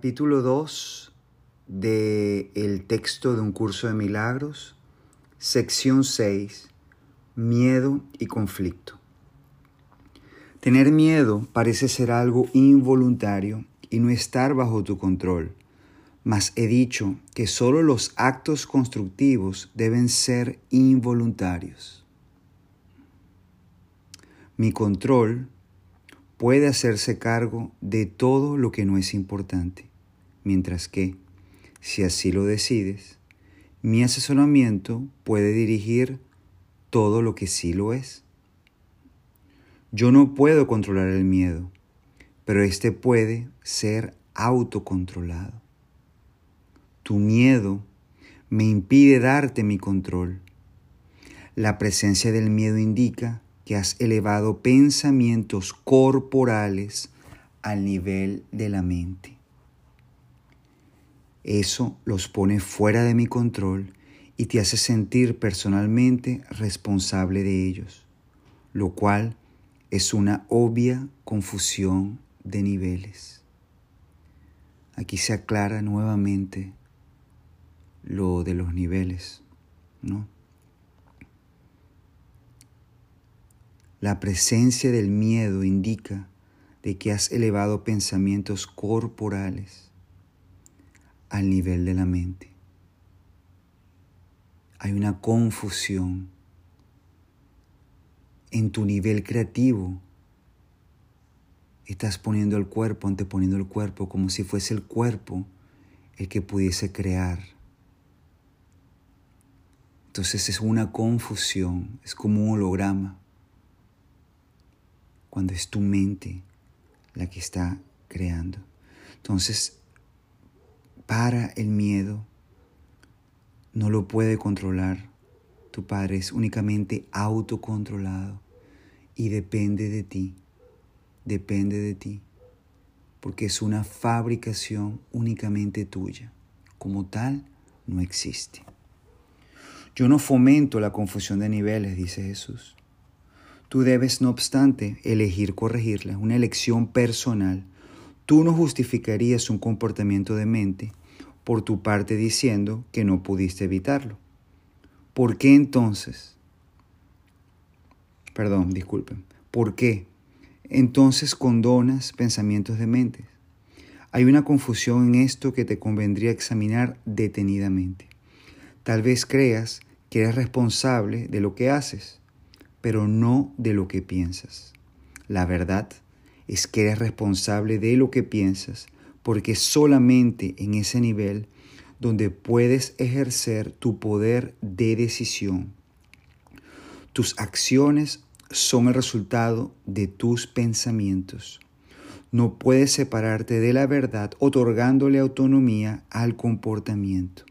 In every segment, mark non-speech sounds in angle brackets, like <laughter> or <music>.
Capítulo 2 de el texto de un curso de milagros, sección 6, miedo y conflicto. Tener miedo parece ser algo involuntario y no estar bajo tu control, mas he dicho que solo los actos constructivos deben ser involuntarios. Mi control puede hacerse cargo de todo lo que no es importante, mientras que, si así lo decides, mi asesoramiento puede dirigir todo lo que sí lo es. Yo no puedo controlar el miedo, pero éste puede ser autocontrolado. Tu miedo me impide darte mi control. La presencia del miedo indica que has elevado pensamientos corporales al nivel de la mente. Eso los pone fuera de mi control y te hace sentir personalmente responsable de ellos, lo cual es una obvia confusión de niveles. Aquí se aclara nuevamente lo de los niveles, ¿no? La presencia del miedo indica de que has elevado pensamientos corporales al nivel de la mente. Hay una confusión en tu nivel creativo. Estás poniendo el cuerpo, anteponiendo el cuerpo como si fuese el cuerpo el que pudiese crear. Entonces es una confusión, es como un holograma cuando es tu mente la que está creando. Entonces, para el miedo, no lo puede controlar. Tu Padre es únicamente autocontrolado y depende de ti, depende de ti, porque es una fabricación únicamente tuya. Como tal, no existe. Yo no fomento la confusión de niveles, dice Jesús. Tú debes, no obstante, elegir corregirla, una elección personal. Tú no justificarías un comportamiento de mente por tu parte diciendo que no pudiste evitarlo. ¿Por qué entonces? Perdón, disculpen. ¿Por qué? Entonces condonas pensamientos de mente. Hay una confusión en esto que te convendría examinar detenidamente. Tal vez creas que eres responsable de lo que haces pero no de lo que piensas. La verdad es que eres responsable de lo que piensas, porque solamente en ese nivel donde puedes ejercer tu poder de decisión. Tus acciones son el resultado de tus pensamientos. No puedes separarte de la verdad otorgándole autonomía al comportamiento.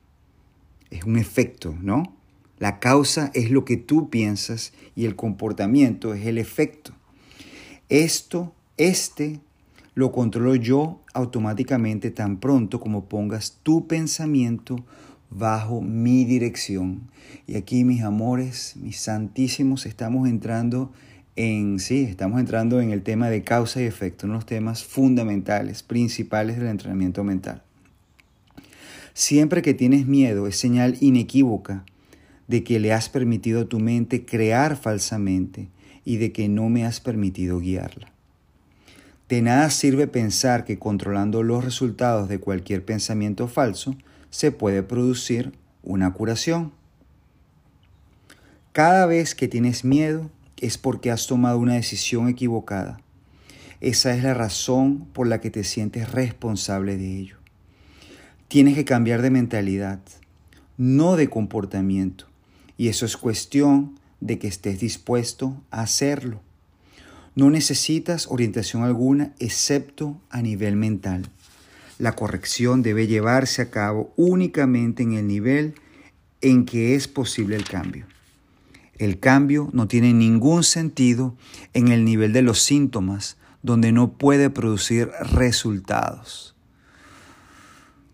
Es un efecto, ¿no? La causa es lo que tú piensas y el comportamiento es el efecto. Esto, este, lo controlo yo automáticamente tan pronto como pongas tu pensamiento bajo mi dirección. Y aquí, mis amores, mis santísimos, estamos entrando en, sí, estamos entrando en el tema de causa y efecto, unos temas fundamentales, principales del entrenamiento mental. Siempre que tienes miedo es señal inequívoca de que le has permitido a tu mente crear falsamente y de que no me has permitido guiarla. De nada sirve pensar que controlando los resultados de cualquier pensamiento falso se puede producir una curación. Cada vez que tienes miedo es porque has tomado una decisión equivocada. Esa es la razón por la que te sientes responsable de ello. Tienes que cambiar de mentalidad, no de comportamiento. Y eso es cuestión de que estés dispuesto a hacerlo. No necesitas orientación alguna excepto a nivel mental. La corrección debe llevarse a cabo únicamente en el nivel en que es posible el cambio. El cambio no tiene ningún sentido en el nivel de los síntomas, donde no puede producir resultados.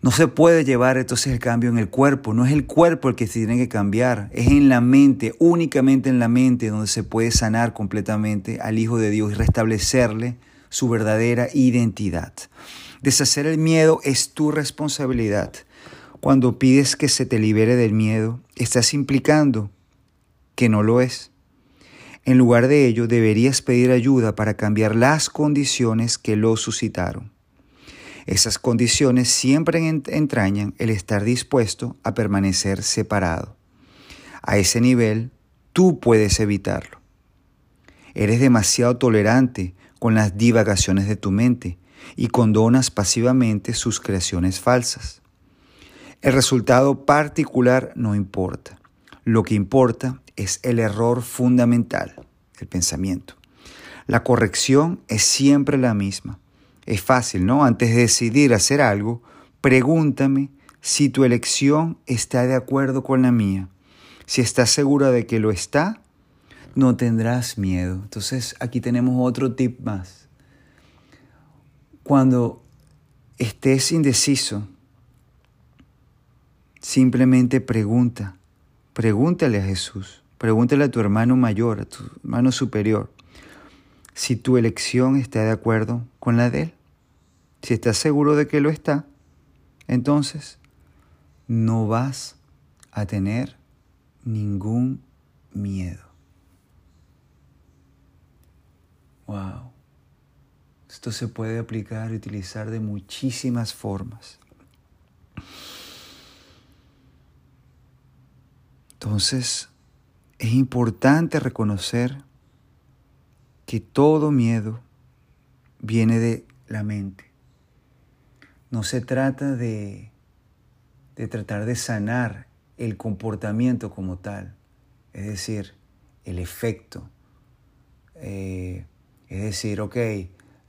No se puede llevar entonces el cambio en el cuerpo, no es el cuerpo el que se tiene que cambiar, es en la mente, únicamente en la mente donde se puede sanar completamente al Hijo de Dios y restablecerle su verdadera identidad. Deshacer el miedo es tu responsabilidad. Cuando pides que se te libere del miedo, estás implicando que no lo es. En lugar de ello, deberías pedir ayuda para cambiar las condiciones que lo suscitaron. Esas condiciones siempre entrañan el estar dispuesto a permanecer separado. A ese nivel, tú puedes evitarlo. Eres demasiado tolerante con las divagaciones de tu mente y condonas pasivamente sus creaciones falsas. El resultado particular no importa. Lo que importa es el error fundamental, el pensamiento. La corrección es siempre la misma. Es fácil, ¿no? Antes de decidir hacer algo, pregúntame si tu elección está de acuerdo con la mía. Si estás segura de que lo está, no tendrás miedo. Entonces aquí tenemos otro tip más. Cuando estés indeciso, simplemente pregunta, pregúntale a Jesús. Pregúntale a tu hermano mayor, a tu hermano superior, si tu elección está de acuerdo con la de él. Si estás seguro de que lo está, entonces no vas a tener ningún miedo. Wow. Esto se puede aplicar y utilizar de muchísimas formas. Entonces, es importante reconocer que todo miedo viene de la mente. No se trata de, de tratar de sanar el comportamiento como tal, es decir, el efecto. Eh, es decir, ok,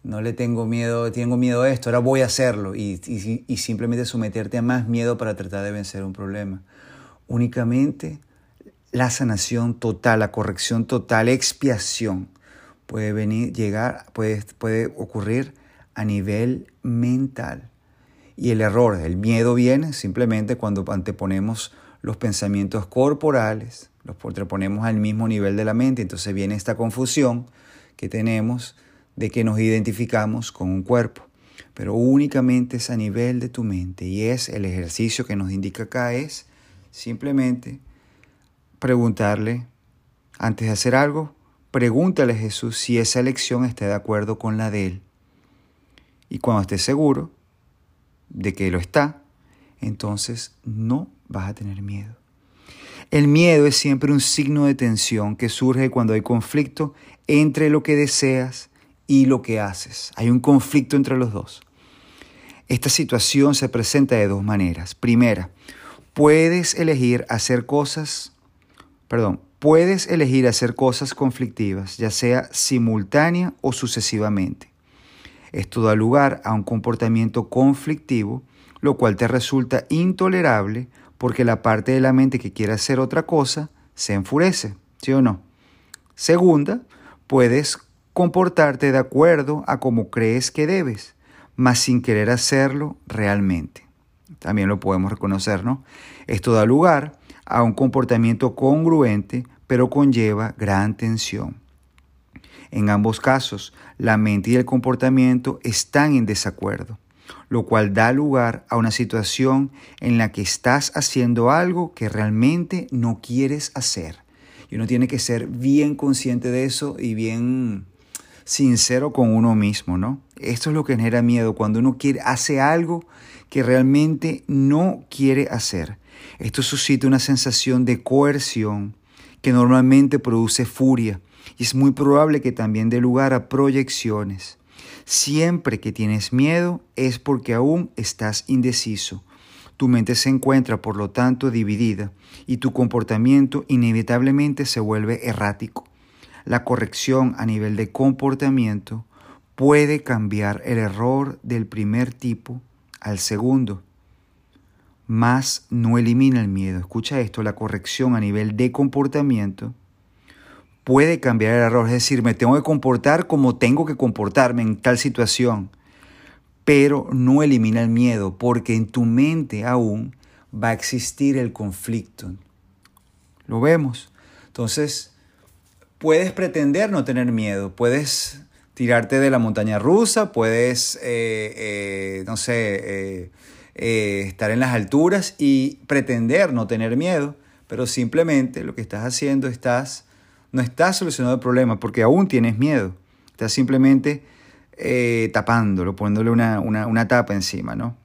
no le tengo miedo, tengo miedo a esto, ahora voy a hacerlo y, y simplemente someterte a más miedo para tratar de vencer un problema. Únicamente la sanación total, la corrección total, expiación puede venir, llegar, puede, puede ocurrir a nivel mental. Y el error, el miedo viene simplemente cuando anteponemos los pensamientos corporales, los anteponemos al mismo nivel de la mente, entonces viene esta confusión que tenemos de que nos identificamos con un cuerpo, pero únicamente es a nivel de tu mente y es el ejercicio que nos indica acá es simplemente preguntarle, antes de hacer algo, pregúntale a Jesús si esa elección está de acuerdo con la de Él. Y cuando estés seguro de que lo está, entonces no vas a tener miedo. El miedo es siempre un signo de tensión que surge cuando hay conflicto entre lo que deseas y lo que haces. Hay un conflicto entre los dos. Esta situación se presenta de dos maneras. Primera, puedes elegir hacer cosas perdón, puedes elegir hacer cosas conflictivas, ya sea simultánea o sucesivamente. Esto da lugar a un comportamiento conflictivo, lo cual te resulta intolerable porque la parte de la mente que quiere hacer otra cosa se enfurece, ¿sí o no? Segunda, puedes comportarte de acuerdo a como crees que debes, mas sin querer hacerlo realmente. También lo podemos reconocer, ¿no? Esto da lugar a un comportamiento congruente, pero conlleva gran tensión. En ambos casos, la mente y el comportamiento están en desacuerdo, lo cual da lugar a una situación en la que estás haciendo algo que realmente no quieres hacer. Y uno tiene que ser bien consciente de eso y bien sincero con uno mismo, ¿no? Esto es lo que genera miedo, cuando uno quiere, hace algo que realmente no quiere hacer. Esto suscita una sensación de coerción que normalmente produce furia y es muy probable que también dé lugar a proyecciones. Siempre que tienes miedo es porque aún estás indeciso. Tu mente se encuentra, por lo tanto, dividida y tu comportamiento inevitablemente se vuelve errático. La corrección a nivel de comportamiento puede cambiar el error del primer tipo al segundo más no elimina el miedo. Escucha esto, la corrección a nivel de comportamiento puede cambiar el error, es decir, me tengo que comportar como tengo que comportarme en tal situación, pero no elimina el miedo, porque en tu mente aún va a existir el conflicto. Lo vemos. Entonces, puedes pretender no tener miedo, puedes tirarte de la montaña rusa, puedes, eh, eh, no sé, eh, estar en las alturas y pretender no tener miedo, pero simplemente lo que estás haciendo estás, no estás solucionando el problema porque aún tienes miedo, estás simplemente tapándolo, poniéndole una, una tapa encima, ¿no?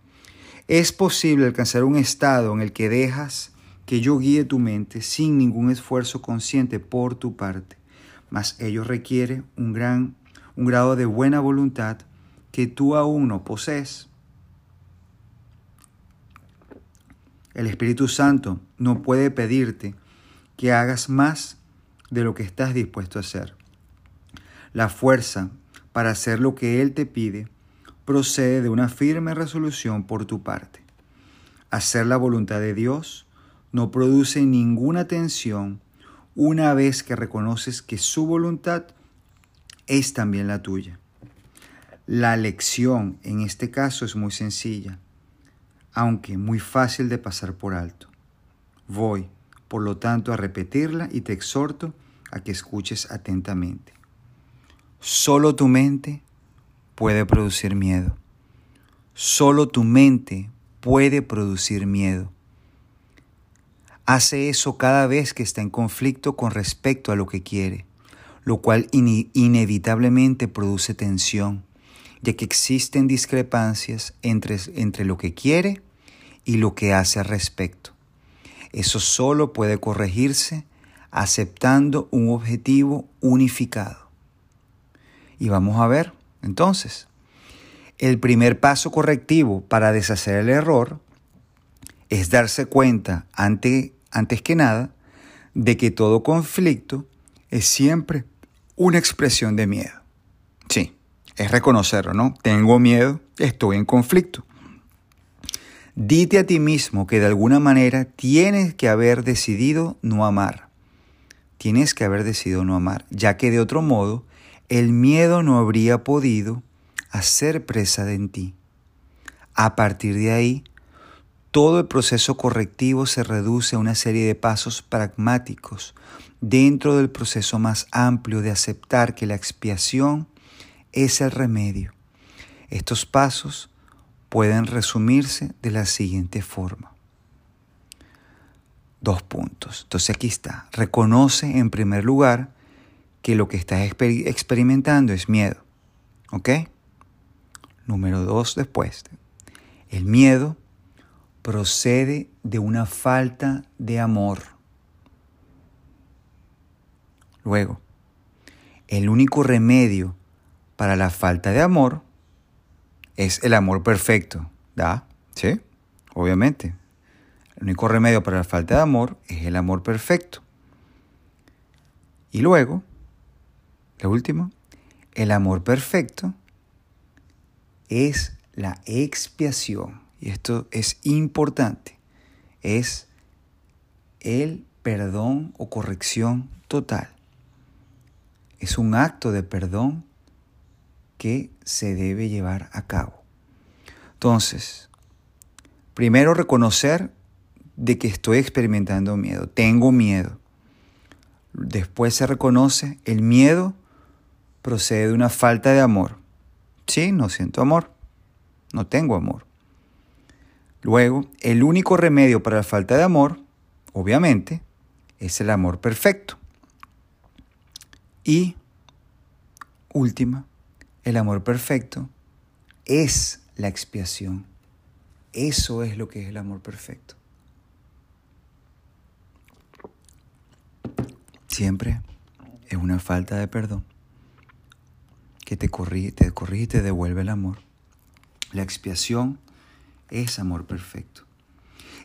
Es posible alcanzar un estado en el que dejas que yo guíe tu mente sin ningún esfuerzo consciente por tu parte, mas ello requiere un gran un grado de buena voluntad que tú aún no posees. El Espíritu Santo no puede pedirte que hagas más de lo que estás dispuesto a hacer. La fuerza para hacer lo que Él te pide procede de una firme resolución por tu parte. Hacer la voluntad de Dios no produce ninguna tensión una vez que reconoces que su voluntad es también la tuya. La lección en este caso es muy sencilla, aunque muy fácil de pasar por alto. Voy, por lo tanto, a repetirla y te exhorto a que escuches atentamente. Solo tu mente puede producir miedo. Solo tu mente puede producir miedo. Hace eso cada vez que está en conflicto con respecto a lo que quiere lo cual inevitablemente produce tensión, ya que existen discrepancias entre, entre lo que quiere y lo que hace al respecto. Eso solo puede corregirse aceptando un objetivo unificado. Y vamos a ver, entonces, el primer paso correctivo para deshacer el error es darse cuenta, ante, antes que nada, de que todo conflicto es siempre una expresión de miedo. Sí, es reconocerlo, ¿no? Tengo miedo, estoy en conflicto. Dite a ti mismo que de alguna manera tienes que haber decidido no amar. Tienes que haber decidido no amar, ya que de otro modo el miedo no habría podido hacer presa de en ti. A partir de ahí, todo el proceso correctivo se reduce a una serie de pasos pragmáticos dentro del proceso más amplio de aceptar que la expiación es el remedio. Estos pasos pueden resumirse de la siguiente forma. Dos puntos. Entonces aquí está. Reconoce en primer lugar que lo que estás experimentando es miedo. ¿Ok? Número dos después. El miedo procede de una falta de amor. Luego, el único remedio para la falta de amor es el amor perfecto. ¿Da? ¿Sí? Obviamente. El único remedio para la falta de amor es el amor perfecto. Y luego, lo último, el amor perfecto es la expiación y esto es importante, es el perdón o corrección total. Es un acto de perdón que se debe llevar a cabo. Entonces, primero reconocer de que estoy experimentando miedo, tengo miedo. Después se reconoce el miedo procede de una falta de amor. Sí, no siento amor, no tengo amor. Luego, el único remedio para la falta de amor, obviamente, es el amor perfecto. Y, última, el amor perfecto es la expiación. Eso es lo que es el amor perfecto. Siempre es una falta de perdón que te corrige, te corrige y te devuelve el amor. La expiación es amor perfecto.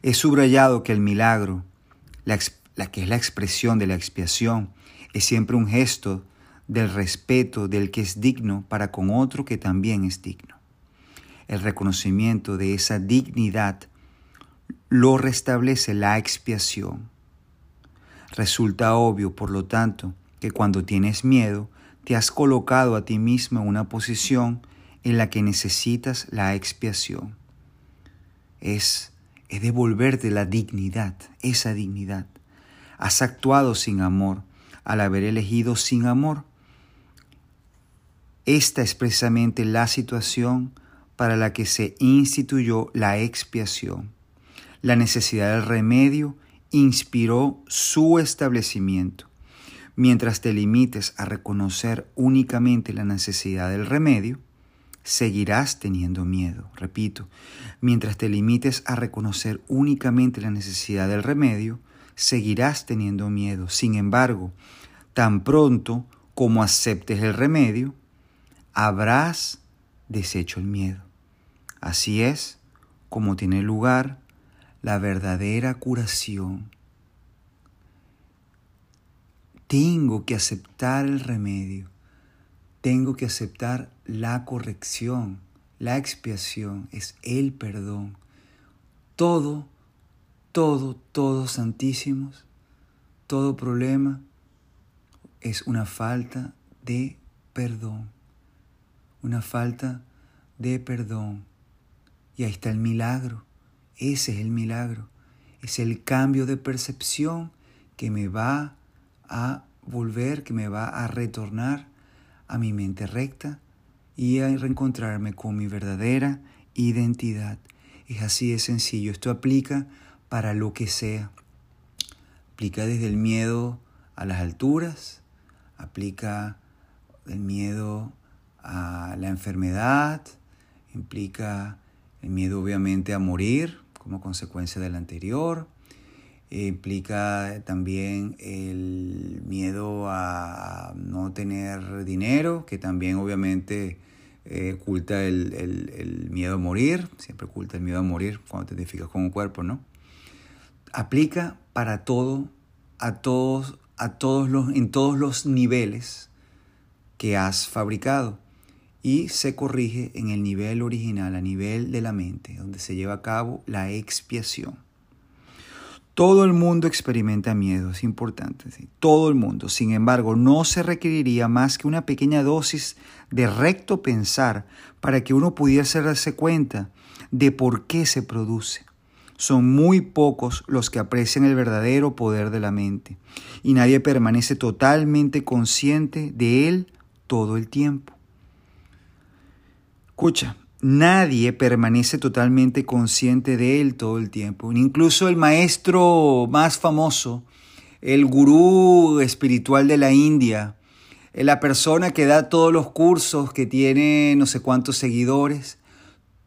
He subrayado que el milagro, la, que es la expresión de la expiación, es siempre un gesto del respeto del que es digno para con otro que también es digno. El reconocimiento de esa dignidad lo restablece la expiación. Resulta obvio, por lo tanto, que cuando tienes miedo, te has colocado a ti mismo en una posición en la que necesitas la expiación es, es devolverte la dignidad, esa dignidad. Has actuado sin amor al haber elegido sin amor. Esta es precisamente la situación para la que se instituyó la expiación. La necesidad del remedio inspiró su establecimiento. Mientras te limites a reconocer únicamente la necesidad del remedio, seguirás teniendo miedo. Repito, mientras te limites a reconocer únicamente la necesidad del remedio, seguirás teniendo miedo. Sin embargo, tan pronto como aceptes el remedio, habrás deshecho el miedo. Así es como tiene lugar la verdadera curación. Tengo que aceptar el remedio, tengo que aceptar la corrección, la expiación, es el perdón. Todo, todo, todo, santísimos, todo problema es una falta de perdón, una falta de perdón. Y ahí está el milagro. Ese es el milagro. Es el cambio de percepción que me va a volver, que me va a retornar a mi mente recta y a reencontrarme con mi verdadera identidad. Es así de sencillo. Esto aplica para lo que sea. Aplica desde el miedo a las alturas, aplica el miedo a la enfermedad, implica el miedo obviamente a morir, como consecuencia del anterior. Eh, implica también el miedo a no tener dinero, que también obviamente eh, oculta el, miedo a morir, siempre oculta el miedo a morir cuando te identificas con un cuerpo, ¿no? Aplica para todo, a todos, a todos los, en todos los niveles que has fabricado y se corrige en el nivel original, a nivel de la mente, donde se lleva a cabo la expiación. Todo el mundo experimenta miedo, es importante, todo el mundo. Sin embargo, no se requeriría más que una pequeña dosis de recto pensar para que uno pudiese darse cuenta de por qué se produce. Son muy pocos los que aprecian el verdadero poder de la mente y nadie permanece totalmente consciente de él todo el tiempo. Escucha, nadie permanece totalmente consciente de él todo el tiempo. Incluso el maestro más famoso, el gurú espiritual de la India, eh, la persona que da todos los cursos, que tiene no sé cuántos seguidores,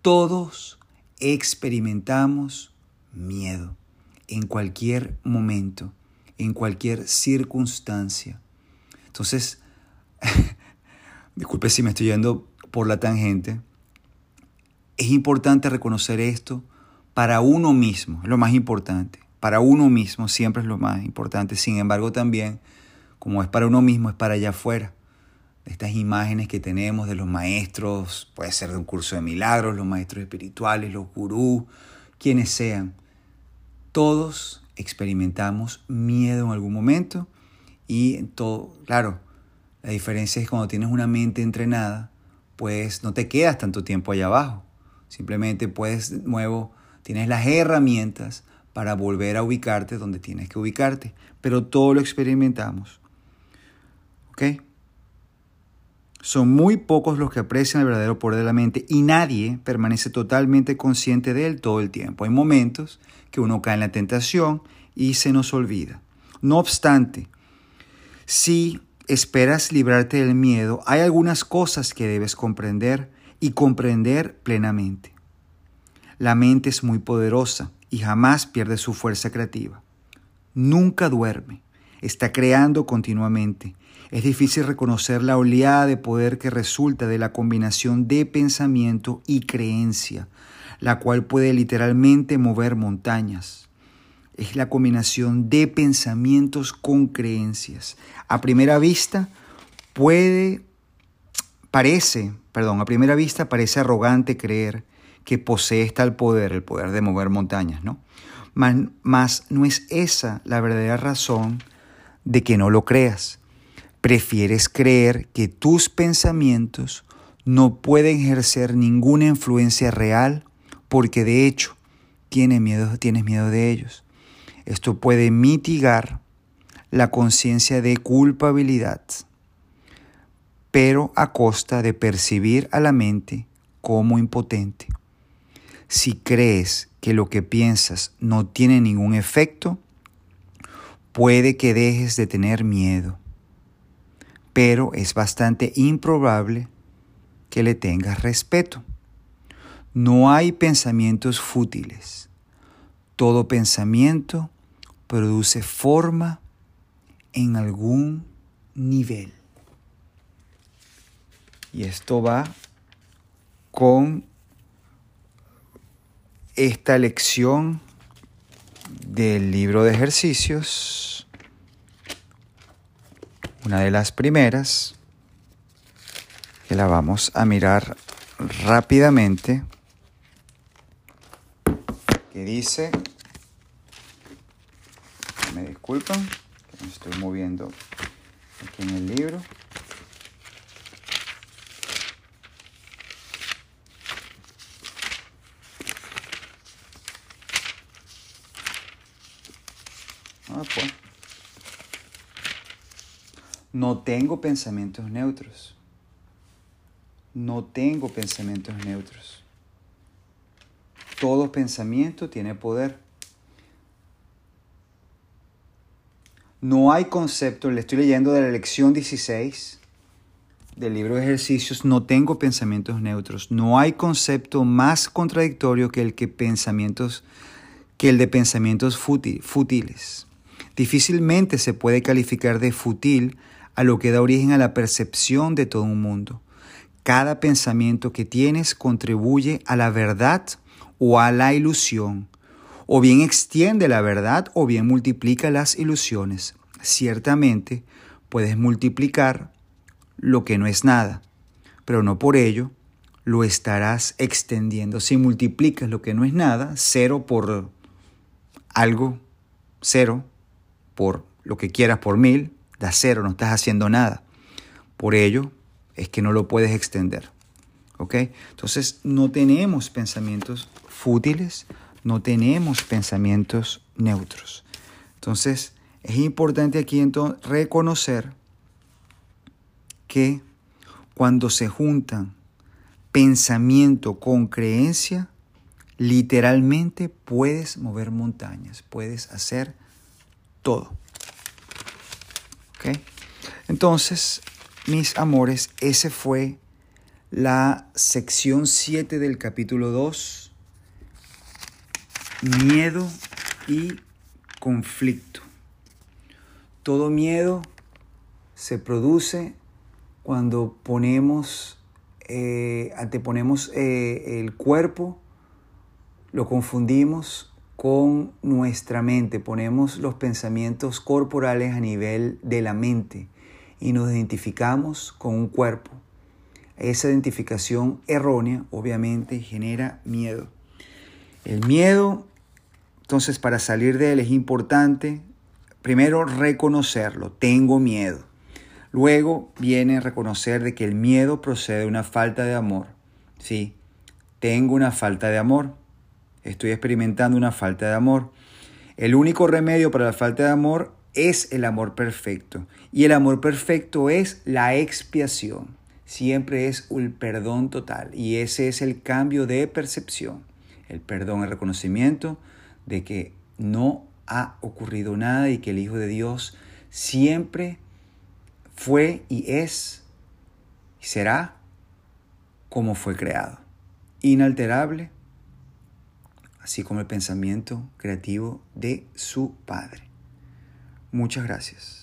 todos experimentamos miedo en cualquier momento, en cualquier circunstancia. Entonces, <laughs> disculpe si me estoy yendo por la tangente, es importante reconocer esto para uno mismo, es lo más importante. Para uno mismo siempre es lo más importante. Sin embargo, también, como es para uno mismo, es para allá afuera. Estas imágenes que tenemos de los maestros, puede ser de un curso de milagros, los maestros espirituales, los gurús, quienes sean. Todos experimentamos miedo en algún momento y todo, claro, la diferencia es cuando tienes una mente entrenada, pues no te quedas tanto tiempo allá abajo. Simplemente puedes, de nuevo, tienes las herramientas para volver a ubicarte donde tienes que ubicarte. Pero todo lo experimentamos. ¿Ok? Son muy pocos los que aprecian el verdadero poder de la mente y nadie permanece totalmente consciente de él todo el tiempo. Hay momentos que uno cae en la tentación y se nos olvida. No obstante, si esperas librarte del miedo, hay algunas cosas que debes comprender y comprender plenamente. La mente es muy poderosa y jamás pierde su fuerza creativa. Nunca duerme, está creando continuamente. Es difícil reconocer la oleada de poder que resulta de la combinación de pensamiento y creencia, la cual puede literalmente mover montañas es la combinación de pensamientos con creencias. A primera vista puede, parece, perdón, a primera vista parece arrogante creer que posees tal poder, el poder de mover montañas, ¿no? Mas, no es esa la verdadera razón de que no lo creas. Prefieres creer que tus pensamientos no pueden ejercer ninguna influencia real porque de hecho tienes miedo, tienes miedo de ellos. Esto puede mitigar la conciencia de culpabilidad. pero a costa de percibir a la mente como impotente. Si crees que lo que piensas no tiene ningún efecto, puede que dejes de tener miedo, pero es bastante improbable que le tengas respeto. No hay pensamientos fútiles. Todo pensamiento produce forma en algún nivel. Y esto va con esta lección del libro de ejercicios, una de las primeras, que la vamos a mirar rápidamente, que dice, me disculpan, me estoy moviendo aquí en el libro. Ah, pues. No tengo pensamientos neutros. No tengo pensamientos neutros. Todo pensamiento tiene poder. No hay concepto, le estoy leyendo de la lección 16 del libro de ejercicios, no tengo pensamientos neutros. No hay concepto más contradictorio que el, que pensamientos, que el de pensamientos fútiles. Difícilmente se puede calificar de fútil a lo que da origen a la percepción de todo un mundo. Cada pensamiento que tienes contribuye a la verdad o a la ilusión. O bien extiende la verdad o bien multiplica las ilusiones. Ciertamente puedes multiplicar lo que no es nada, pero no por ello lo estarás extendiendo. Si multiplicas lo que no es nada, cero por algo, cero, por lo que quieras por mil, da cero, no estás haciendo nada. Por ello es que no lo puedes extender. ¿Ok? Entonces no tenemos pensamientos fútiles, no tenemos pensamientos neutros. Entonces es importante aquí entonces reconocer que cuando se juntan pensamiento con creencia, literalmente puedes mover montañas, puedes hacer todo. Entonces, mis amores, ese fue la sección 7 del capítulo 2, miedo y conflicto. Todo miedo se produce cuando ponemos, eh, anteponemos eh, el cuerpo, lo confundimos con nuestra mente, ponemos los pensamientos corporales a nivel de la mente y nos identificamos con un cuerpo. Esa identificación errónea obviamente genera miedo. El miedo, entonces para salir de él es importante primero reconocerlo, tengo miedo. Luego viene reconocer de que el miedo procede de una falta de amor. Sí, tengo una falta de amor estoy experimentando una falta de amor. El único remedio para la falta de amor es el amor perfecto. Y el amor perfecto es la expiación. Siempre es el perdón total. Y ese es el cambio de percepción. El perdón, el reconocimiento de que no ha ocurrido nada y que el Hijo de Dios siempre fue y es y será como fue creado. Inalterable, así como el pensamiento creativo de su Padre. Muchas gracias.